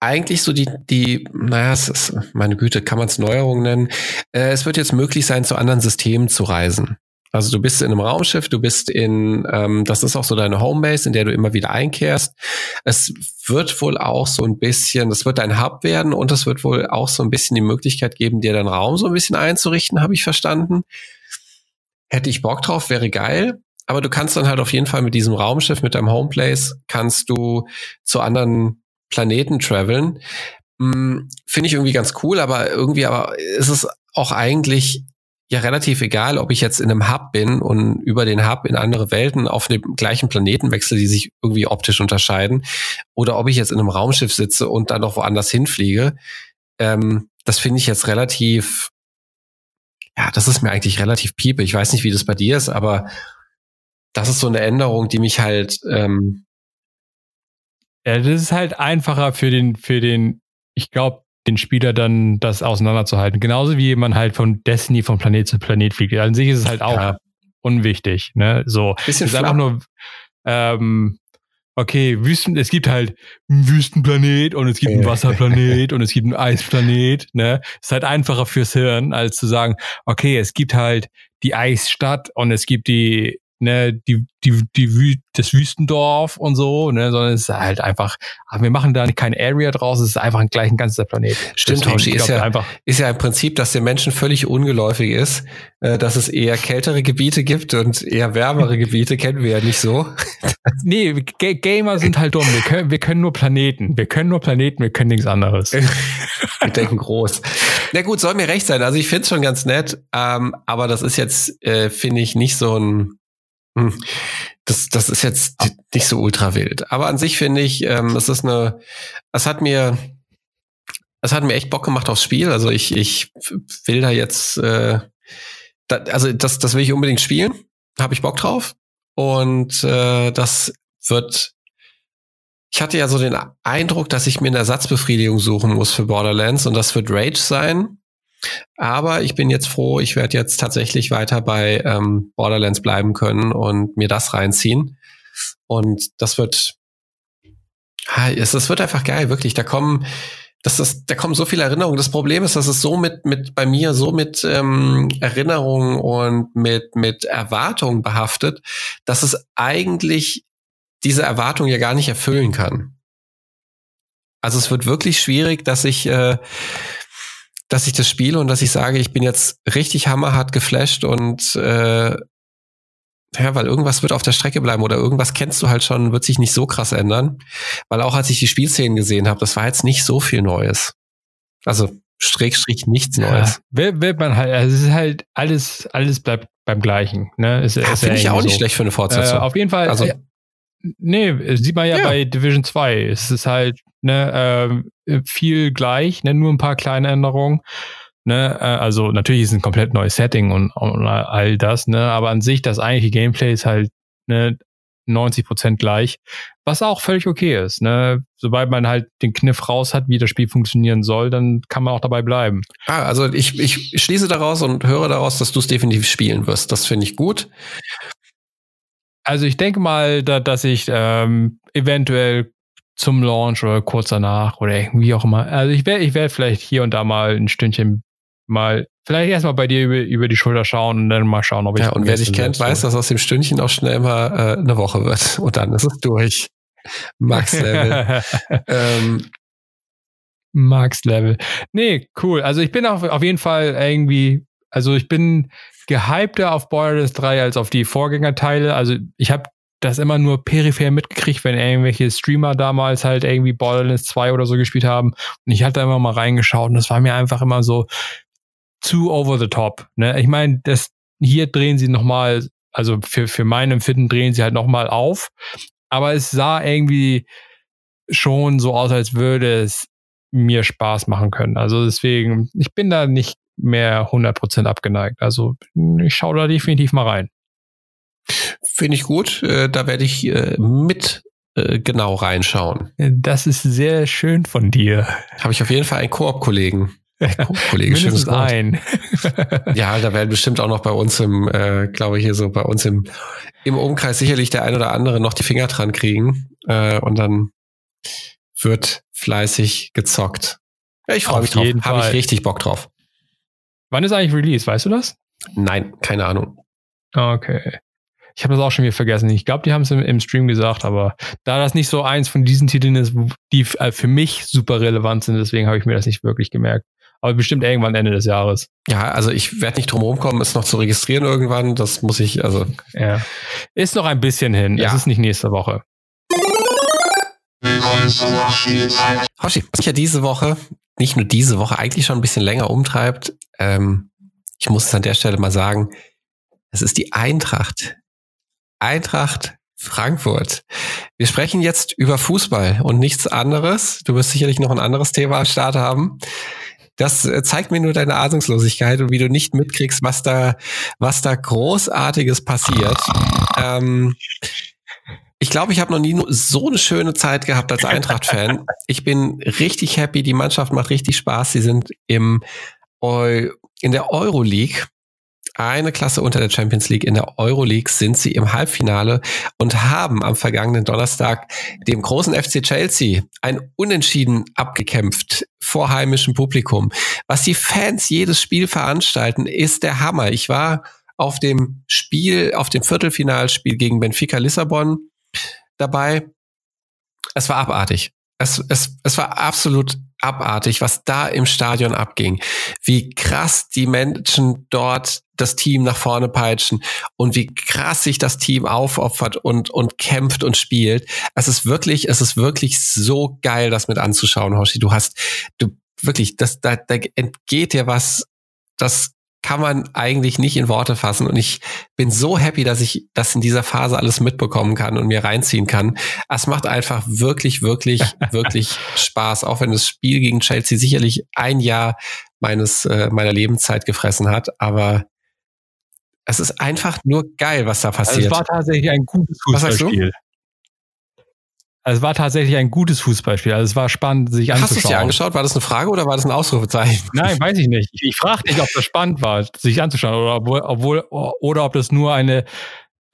eigentlich so die, die, naja, es ist, meine Güte, kann man es Neuerung nennen. Äh, es wird jetzt möglich sein, zu anderen Systemen zu reisen. Also du bist in einem Raumschiff, du bist in, ähm, das ist auch so deine Homebase, in der du immer wieder einkehrst. Es wird wohl auch so ein bisschen, das wird dein Hub werden und es wird wohl auch so ein bisschen die Möglichkeit geben, dir deinen Raum so ein bisschen einzurichten, habe ich verstanden. Hätte ich Bock drauf, wäre geil. Aber du kannst dann halt auf jeden Fall mit diesem Raumschiff, mit deinem Homeplace, kannst du zu anderen Planeten traveln. Hm, Finde ich irgendwie ganz cool, aber irgendwie aber ist es auch eigentlich ja relativ egal, ob ich jetzt in einem Hub bin und über den Hub in andere Welten auf dem gleichen Planeten wechsle, die sich irgendwie optisch unterscheiden, oder ob ich jetzt in einem Raumschiff sitze und dann noch woanders hinfliege. Ähm, das finde ich jetzt relativ, ja, das ist mir eigentlich relativ piepe. Ich weiß nicht, wie das bei dir ist, aber das ist so eine Änderung, die mich halt. Ähm ja, das ist halt einfacher für den, für den, ich glaube, den Spieler dann das auseinanderzuhalten. Genauso wie man halt von Destiny von Planet zu Planet fliegt. An sich ist es halt auch ja. unwichtig. Ne? So, Bisschen es ist einfach nur, ähm, okay, Wüsten, es gibt halt einen Wüstenplanet und es gibt einen Wasserplanet und es gibt einen Eisplanet. Ne? Es ist halt einfacher fürs Hirn, als zu sagen, okay, es gibt halt die Eisstadt und es gibt die ne, die, die, die, das Wüstendorf und so, ne, sondern es ist halt einfach, ach, wir machen da keine Area draus, es ist einfach gleich ein ganzer Planet. Stimmt, Hoshi, ist ja, einfach ist ja im Prinzip, dass den Menschen völlig ungeläufig ist, äh, dass es eher kältere Gebiete gibt und eher wärmere Gebiete kennen wir ja nicht so. nee, G Gamer sind halt dumm. Wir können, wir können nur Planeten. Wir können nur Planeten, wir können nichts anderes. wir denken groß. Na gut, soll mir recht sein. Also ich finde es schon ganz nett, ähm, aber das ist jetzt, äh, finde ich, nicht so ein. Das, das ist jetzt nicht so ultra wild. Aber an sich finde ich, ähm, es ist eine, es hat mir, es hat mir echt Bock gemacht aufs Spiel. Also ich, ich will da jetzt, äh, da, also das, das will ich unbedingt spielen. Habe ich Bock drauf. Und äh, das wird. Ich hatte ja so den Eindruck, dass ich mir eine Ersatzbefriedigung suchen muss für Borderlands und das wird Rage sein. Aber ich bin jetzt froh, ich werde jetzt tatsächlich weiter bei ähm, Borderlands bleiben können und mir das reinziehen. Und das wird, es, wird einfach geil, wirklich. Da kommen, das ist, da kommen so viele Erinnerungen. Das Problem ist, dass es so mit, mit bei mir so mit ähm, Erinnerungen und mit, mit Erwartungen behaftet, dass es eigentlich diese Erwartung ja gar nicht erfüllen kann. Also es wird wirklich schwierig, dass ich äh, dass ich das spiele und dass ich sage, ich bin jetzt richtig hammerhart geflasht und äh, ja, weil irgendwas wird auf der Strecke bleiben oder irgendwas kennst du halt schon, wird sich nicht so krass ändern. Weil auch als ich die Spielszenen gesehen habe, das war jetzt nicht so viel Neues. Also Schrägstrich nichts Neues. Ja, wird man halt, also es ist halt alles, alles bleibt beim Gleichen. Ne? Ist, ja, Finde ich auch nicht so. schlecht für eine Fortsetzung. Äh, auf jeden Fall. Also, äh, nee, sieht man ja, ja, bei Division 2. Es ist halt ne, äh, viel gleich, ne, nur ein paar kleine Änderungen. Ne, äh, also natürlich ist es ein komplett neues Setting und, und all das, ne, aber an sich das eigentliche Gameplay ist halt ne, 90 Prozent gleich, was auch völlig okay ist. Ne? Sobald man halt den Kniff raus hat, wie das Spiel funktionieren soll, dann kann man auch dabei bleiben. Ah, also ich, ich schließe daraus und höre daraus, dass du es definitiv spielen wirst. Das finde ich gut. Also ich denke mal, da, dass ich ähm, eventuell zum Launch oder kurz danach oder irgendwie auch immer. Also ich werde ich werd vielleicht hier und da mal ein Stündchen mal, vielleicht erstmal bei dir über, über die Schulter schauen und dann mal schauen, ob ich. Ja, und wer dich kennt, weiß, dass aus dem Stündchen auch schnell mal äh, eine Woche wird. Und dann ist es durch. Max-Level. ähm, Max-Level. Nee, cool. Also ich bin auf, auf jeden Fall irgendwie, also ich bin gehypter auf Borderlands 3 als auf die Vorgängerteile. Also ich habe das immer nur peripher mitgekriegt, wenn irgendwelche Streamer damals halt irgendwie Borderlands 2 oder so gespielt haben. Und ich hatte immer mal reingeschaut und das war mir einfach immer so zu over the top. Ne? Ich meine, das hier drehen sie nochmal, also für, für mein Empfinden drehen sie halt nochmal auf. Aber es sah irgendwie schon so aus, als würde es mir Spaß machen können. Also deswegen, ich bin da nicht mehr 100% abgeneigt. Also ich schaue da definitiv mal rein. Finde ich gut. Äh, da werde ich äh, mit äh, genau reinschauen. Das ist sehr schön von dir. Habe ich auf jeden Fall einen Koop-Kollegen. Kollege, schönes ein. ja, da werden bestimmt auch noch bei uns im, äh, glaube ich, hier so bei uns im, im Umkreis sicherlich der ein oder andere noch die Finger dran kriegen. Äh, und dann wird fleißig gezockt. Ja, ich freue mich drauf. Habe ich richtig Bock drauf. Wann ist eigentlich Release? Weißt du das? Nein, keine Ahnung. Okay. Ich habe das auch schon wieder vergessen. Ich glaube, die haben es im, im, Stream gesagt, aber da das nicht so eins von diesen Titeln ist, die äh, für mich super relevant sind, deswegen habe ich mir das nicht wirklich gemerkt. Aber bestimmt irgendwann Ende des Jahres. Ja, also ich werde nicht drum rumkommen, es noch zu registrieren irgendwann. Das muss ich, also. Ja. Ist noch ein bisschen hin. Ja. Es ist nicht nächste Woche. Hoshi, was mich ja diese Woche, nicht nur diese Woche, eigentlich schon ein bisschen länger umtreibt, ähm, ich muss es an der Stelle mal sagen, es ist die Eintracht. Eintracht Frankfurt. Wir sprechen jetzt über Fußball und nichts anderes. Du wirst sicherlich noch ein anderes Thema am Start haben. Das äh, zeigt mir nur deine Ahnungslosigkeit und wie du nicht mitkriegst, was da, was da großartiges passiert. Ähm, ich glaube, ich habe noch nie so eine schöne Zeit gehabt als Eintracht-Fan. Ich bin richtig happy. Die Mannschaft macht richtig Spaß. Sie sind im Eu in der Euroleague eine Klasse unter der Champions League. In der Euroleague sind sie im Halbfinale und haben am vergangenen Donnerstag dem großen FC Chelsea ein Unentschieden abgekämpft vor heimischem Publikum. Was die Fans jedes Spiel veranstalten, ist der Hammer. Ich war auf dem Spiel, auf dem Viertelfinalspiel gegen Benfica Lissabon dabei. Es war abartig. Es, es, es war absolut abartig, was da im Stadion abging. Wie krass die Menschen dort das Team nach vorne peitschen und wie krass sich das Team aufopfert und, und kämpft und spielt. Es ist wirklich, es ist wirklich so geil, das mit anzuschauen, Hoshi. Du hast, du wirklich, das, da, da entgeht dir was, das kann man eigentlich nicht in Worte fassen. Und ich bin so happy, dass ich das in dieser Phase alles mitbekommen kann und mir reinziehen kann. Es macht einfach wirklich, wirklich, wirklich Spaß, auch wenn das Spiel gegen Chelsea sicherlich ein Jahr meines, äh, meiner Lebenszeit gefressen hat. Aber es ist einfach nur geil, was da passiert. Also es war tatsächlich ein gutes Fußballspiel. Also es war tatsächlich ein gutes Fußballspiel. Also es war spannend, sich anzuschauen. Hast du es dir angeschaut? War das eine Frage oder war das ein Ausrufezeichen? Nein, weiß ich nicht. Ich, ich frage dich, ob das spannend war, sich anzuschauen oder obwohl, obwohl oder ob das nur eine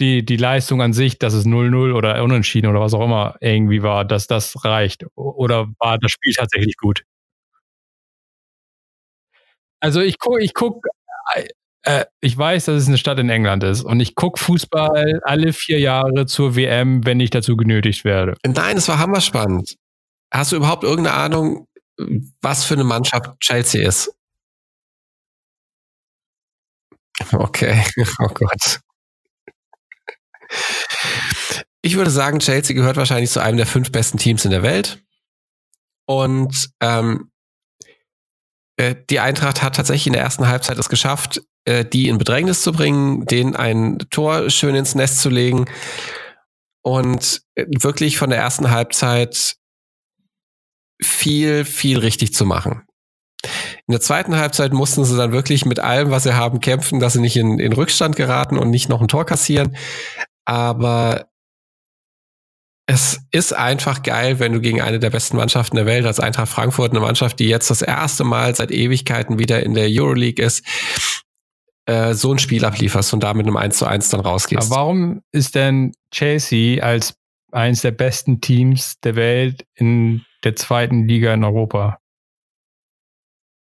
die, die Leistung an sich, dass es 0-0 oder unentschieden oder was auch immer irgendwie war, dass das reicht. Oder war das Spiel tatsächlich gut? Also ich gucke, ich guck äh, ich weiß, dass es eine Stadt in England ist und ich gucke Fußball alle vier Jahre zur WM, wenn ich dazu genötigt werde. Nein, es war hammerspannend. Hast du überhaupt irgendeine Ahnung, was für eine Mannschaft Chelsea ist? Okay, oh Gott. Ich würde sagen, Chelsea gehört wahrscheinlich zu einem der fünf besten Teams in der Welt. Und ähm, äh, die Eintracht hat tatsächlich in der ersten Halbzeit es geschafft, äh, die in Bedrängnis zu bringen, denen ein Tor schön ins Nest zu legen und äh, wirklich von der ersten Halbzeit viel, viel richtig zu machen. In der zweiten Halbzeit mussten sie dann wirklich mit allem, was sie haben, kämpfen, dass sie nicht in, in Rückstand geraten und nicht noch ein Tor kassieren. Aber es ist einfach geil, wenn du gegen eine der besten Mannschaften der Welt als Eintracht Frankfurt, eine Mannschaft, die jetzt das erste Mal seit Ewigkeiten wieder in der Euroleague ist, äh, so ein Spiel ablieferst und da mit einem 1 zu 1 dann rausgehst. Aber warum ist denn Chelsea als eines der besten Teams der Welt in der zweiten Liga in Europa?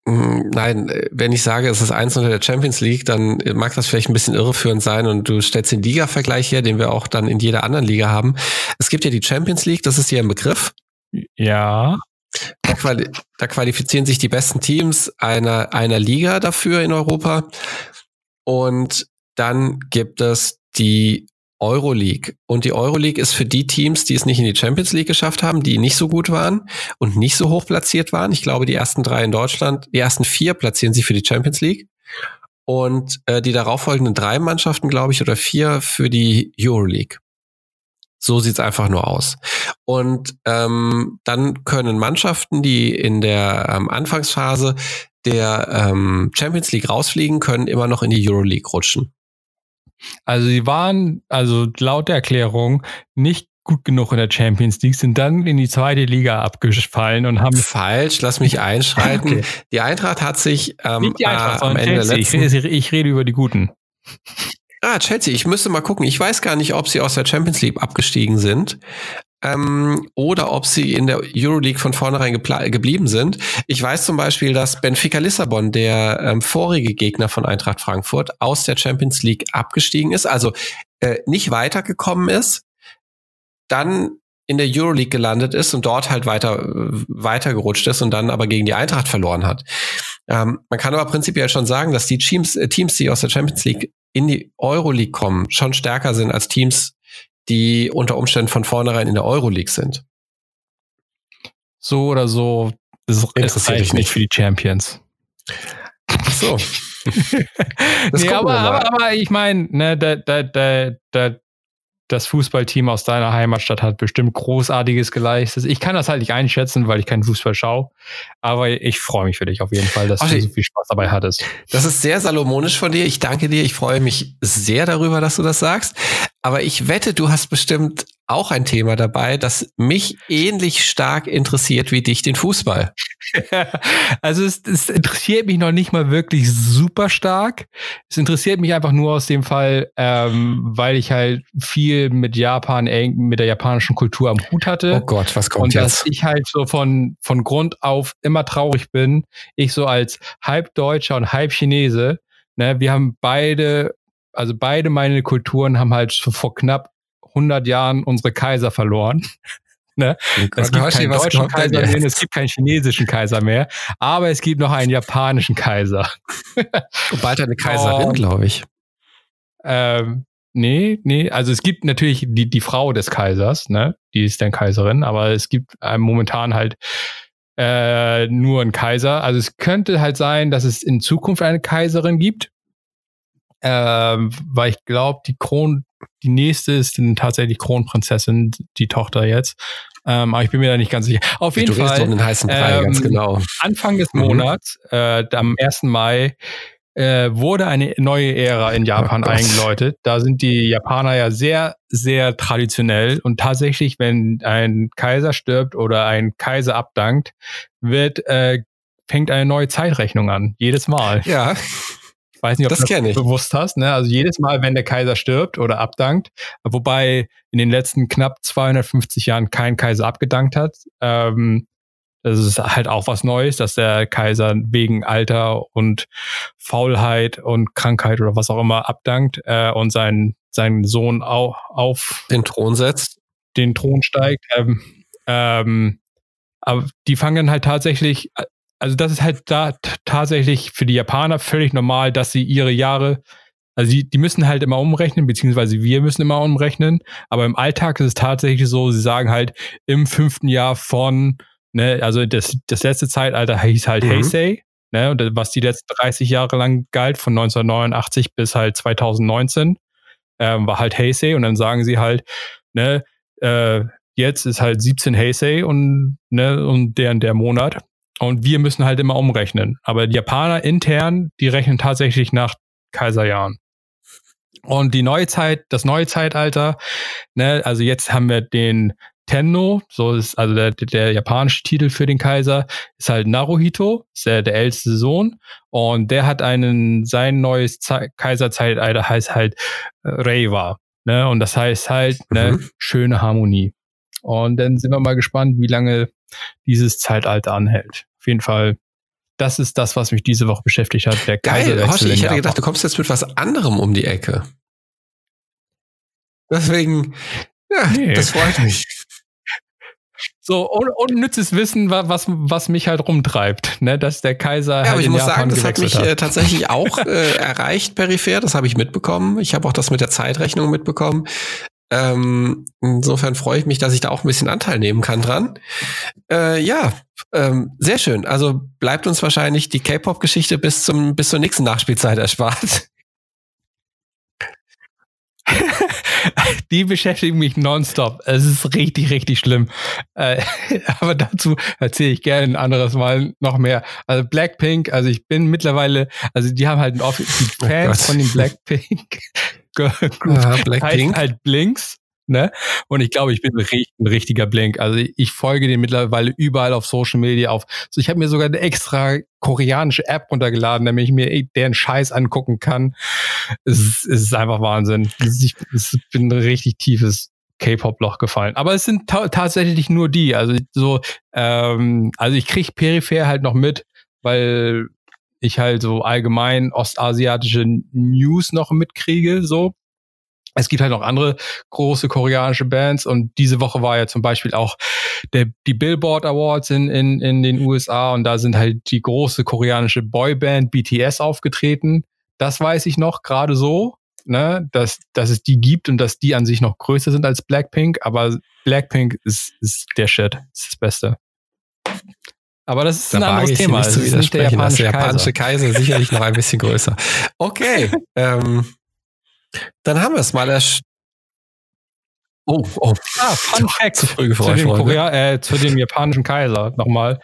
Mm, nein, wenn ich sage, es ist eins unter der Champions League, dann mag das vielleicht ein bisschen irreführend sein und du stellst den Liga-Vergleich her, den wir auch dann in jeder anderen Liga haben. Es gibt ja die Champions League, das ist hier ein Begriff. Ja. Da, quali da qualifizieren sich die besten Teams einer, einer Liga dafür in Europa. Und dann gibt es die Euroleague. Und die Euroleague ist für die Teams, die es nicht in die Champions League geschafft haben, die nicht so gut waren und nicht so hoch platziert waren. Ich glaube, die ersten drei in Deutschland, die ersten vier platzieren sich für die Champions League. Und äh, die darauffolgenden drei Mannschaften, glaube ich, oder vier für die Euroleague. So sieht's einfach nur aus. Und ähm, dann können Mannschaften, die in der ähm, Anfangsphase der ähm, Champions League rausfliegen, können immer noch in die Euroleague rutschen. Also sie waren, also laut der Erklärung, nicht gut genug in der Champions League, sind dann in die zweite Liga abgefallen und haben. Falsch, lass mich einschreiten. Okay. Die Eintracht hat sich ähm, Nicht die Eintracht, äh, am Ende Chelsea. letzten... ich, rede, ich rede über die Guten. Ah, Chelsea, ich müsste mal gucken. Ich weiß gar nicht, ob sie aus der Champions League abgestiegen sind ähm, oder ob sie in der Euroleague von vornherein geblieben sind. Ich weiß zum Beispiel, dass Benfica Lissabon, der ähm, vorige Gegner von Eintracht Frankfurt, aus der Champions League abgestiegen ist, also äh, nicht weitergekommen ist, dann in der Euroleague gelandet ist und dort halt weiter weitergerutscht ist und dann aber gegen die Eintracht verloren hat. Ähm, man kann aber prinzipiell schon sagen, dass die Teams, äh, Teams, die aus der Champions League in die Euroleague kommen, schon stärker sind als Teams, die unter Umständen von vornherein in der Euroleague sind. So oder so, interessiert dich nicht für die Champions. So. nee, aber, aber, aber, ich meine, ne, da, da, da, da, das Fußballteam aus deiner Heimatstadt hat bestimmt Großartiges geleistet. Ich kann das halt nicht einschätzen, weil ich keinen Fußball schaue. Aber ich freue mich für dich auf jeden Fall, dass okay. du so viel Spaß dabei hattest. Das ist sehr salomonisch von dir. Ich danke dir. Ich freue mich sehr darüber, dass du das sagst. Aber ich wette, du hast bestimmt auch ein Thema dabei, das mich ähnlich stark interessiert wie dich, den Fußball. also es, es, interessiert mich noch nicht mal wirklich super stark. Es interessiert mich einfach nur aus dem Fall, ähm, weil ich halt viel mit Japan, mit der japanischen Kultur am Hut hatte. Oh Gott, was kommt Und jetzt? dass ich halt so von, von Grund auf immer traurig bin. Ich so als halb Deutscher und halb Chinese, ne, wir haben beide also beide meine Kulturen haben halt vor knapp 100 Jahren unsere Kaiser verloren. ne? Es gibt keinen deutschen Kaiser mehr, es gibt keinen chinesischen Kaiser mehr, aber es gibt noch einen japanischen Kaiser. Und bald eine Kaiserin, oh, glaube ich. Ähm, nee, nee, also es gibt natürlich die, die Frau des Kaisers, ne? Die ist dann Kaiserin, aber es gibt äh, momentan halt äh, nur einen Kaiser. Also es könnte halt sein, dass es in Zukunft eine Kaiserin gibt ähm, weil ich glaube, die Kron, die nächste ist dann tatsächlich Kronprinzessin, die Tochter jetzt. Ähm, aber ich bin mir da nicht ganz sicher. Auf jeden du Fall. Um den heißen Brei, ähm, ganz genau. Anfang des mhm. Monats, äh, am 1. Mai, äh, wurde eine neue Ära in Japan oh eingeläutet. Da sind die Japaner ja sehr, sehr traditionell und tatsächlich, wenn ein Kaiser stirbt oder ein Kaiser abdankt, wird äh, fängt eine neue Zeitrechnung an. Jedes Mal. Ja weiß nicht, ob das du das bewusst hast. Ne? Also jedes Mal, wenn der Kaiser stirbt oder abdankt, wobei in den letzten knapp 250 Jahren kein Kaiser abgedankt hat, ähm, das ist halt auch was Neues, dass der Kaiser wegen Alter und Faulheit und Krankheit oder was auch immer abdankt äh, und seinen seinen Sohn auch auf den Thron setzt, den Thron steigt. Ähm, ähm, aber die fangen dann halt tatsächlich also das ist halt da tatsächlich für die Japaner völlig normal, dass sie ihre Jahre, also die, die müssen halt immer umrechnen, beziehungsweise wir müssen immer umrechnen, aber im Alltag ist es tatsächlich so, sie sagen halt im fünften Jahr von, ne, also das, das letzte Zeitalter hieß halt mhm. Heisei, ne, und was die letzten 30 Jahre lang galt, von 1989 bis halt 2019, ähm, war halt Heisei und dann sagen sie halt, ne, äh, jetzt ist halt 17 Heisei und, ne, und der der Monat. Und wir müssen halt immer umrechnen. Aber die Japaner intern, die rechnen tatsächlich nach Kaiserjahren. Und die neue Zeit, das neue Zeitalter, ne, also jetzt haben wir den Tenno, so ist also der, der japanische Titel für den Kaiser, ist halt Naruhito, ist der, der älteste Sohn. Und der hat einen, sein neues Ze Kaiserzeitalter heißt halt äh, Reiwa. Ne? Und das heißt halt, ne, Mhm. schöne Harmonie. Und dann sind wir mal gespannt, wie lange dieses Zeitalter anhält. Auf jeden Fall, das ist das, was mich diese Woche beschäftigt hat. Der Geil, in ich hätte gedacht, du kommst jetzt mit was anderem um die Ecke. Deswegen, ja, Nee. das freut mich. So, un unnützes Wissen, wa- was, was mich halt rumtreibt, ne? dass der Kaiser Ja, halt aber ich muss Japan sagen, das hat mich äh, tatsächlich auch äh, erreicht peripher. Das habe ich mitbekommen. Ich habe auch das mit der Zeitrechnung mitbekommen. Ähm, insofern freue ich mich, dass ich da auch ein bisschen Anteil nehmen kann dran. Äh, ja, ähm, sehr schön. Also bleibt uns wahrscheinlich die K-Pop-Geschichte bis zum bis zur nächsten Nachspielzeit erspart. Die beschäftigen mich nonstop. Es ist richtig, richtig schlimm. Äh, aber dazu erzähle ich gerne ein anderes Mal noch mehr. Also Blackpink, also ich bin mittlerweile, also die haben halt ein Offi- die Oh Fans Gott. von den Blackpink Group heißen Blackpink. halt Blinks. Ne? Und ich glaube, ich bin ein richtig- ein richtiger Blink. Also ich- folge den mittlerweile überall auf Social Media auf. So, ich habe mir sogar eine extra koreanische App runtergeladen, damit ich mir deren Scheiß angucken kann. Es ist, es ist einfach Wahnsinn. Ich, bin ein richtig tiefes K-Pop-Loch gefallen. Aber es sind ta tatsächlich nur die. Also so, ähm, also ich krieg peripher halt noch mit, weil ich halt so allgemein ostasiatische News noch mitkriege, so. Es gibt halt noch andere große koreanische Bands und diese Woche war ja zum Beispiel auch der, die Billboard Awards in, in, in den USA und da sind halt die große koreanische Boyband BTS aufgetreten. Das weiß ich noch gerade so, ne, dass, dass es die gibt und dass die an sich noch größer sind als Blackpink, aber Blackpink ist, ist der Shit, ist das Beste. Aber das ist Da ein anderes Thema. nicht Es zu ist widersprechen. dass japanische, der japanische Kaiser. sicherlich noch ein bisschen größer. Okay, ähm, dann haben wir es mal. Oh, oh, Ah, Fun Fact zu früh zu gefreut dem, worden. Korea äh, zu dem japanischen Kaiser nochmal.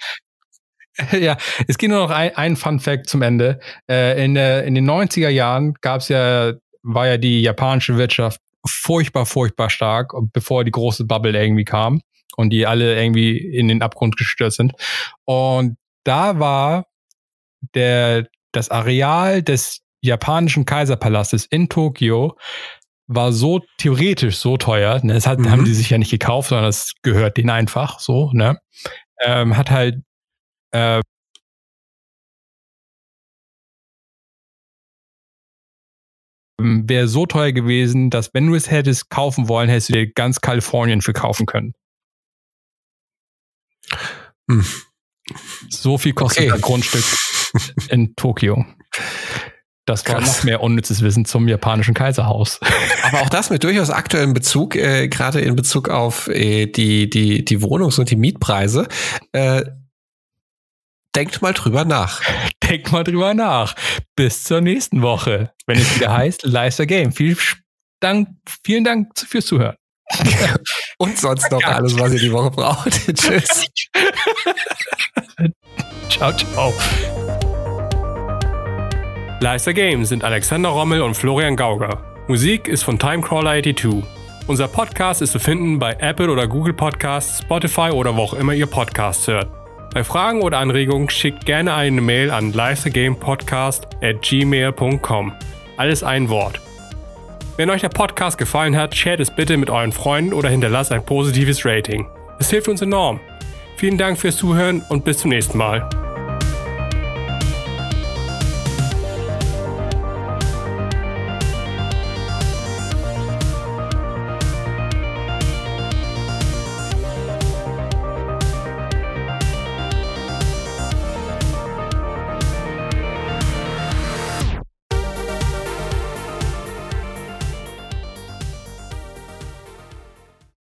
ja, es geht nur noch ein, ein Fun Fact zum Ende. Äh, in, der, in den 90er Jahren gab's ja, war ja die japanische Wirtschaft furchtbar, furchtbar stark, bevor die große Bubble irgendwie kam und die alle irgendwie in den Abgrund gestürzt sind. Und da war der, das Areal des japanischen Kaiserpalastes in Tokio war so theoretisch so teuer. Ne? Das hat, Mhm. haben die sich ja nicht gekauft, sondern es gehört denen einfach so. Ne? Ähm, hat halt äh, wäre so teuer gewesen, dass wenn du es hättest kaufen wollen, hättest du dir ganz Kalifornien für kaufen können. Hm. So viel kostet Okay. ein Grundstück in Tokio. Das war Krass. noch mehr unnützes Wissen zum japanischen Kaiserhaus. Aber auch das mit durchaus aktuellem Bezug, äh, gerade in Bezug auf äh, die, die, die Wohnungs- und die Mietpreise. Äh, denkt mal drüber nach. Denk mal drüber nach. Bis zur nächsten Woche, wenn es wieder heißt Leister Game. Viel Dank, vielen Dank fürs Zuhören. Und sonst noch alles, was ihr die Woche braucht. Tschüss. Ciao, ciao. Leister Games sind Alexander Rommel und Florian Gauger. Musik ist von Timecrawler82. Unser Podcast ist zu finden bei Apple oder Google Podcasts, Spotify oder wo auch immer ihr Podcasts hört. Bei Fragen oder Anregungen schickt gerne eine Mail an leistergamepodcast at gmail.com. Alles ein Wort. Wenn euch der Podcast gefallen hat, shared es bitte mit euren Freunden oder hinterlasst ein positives Rating. Es hilft uns enorm. Vielen Dank fürs Zuhören und bis zum nächsten Mal.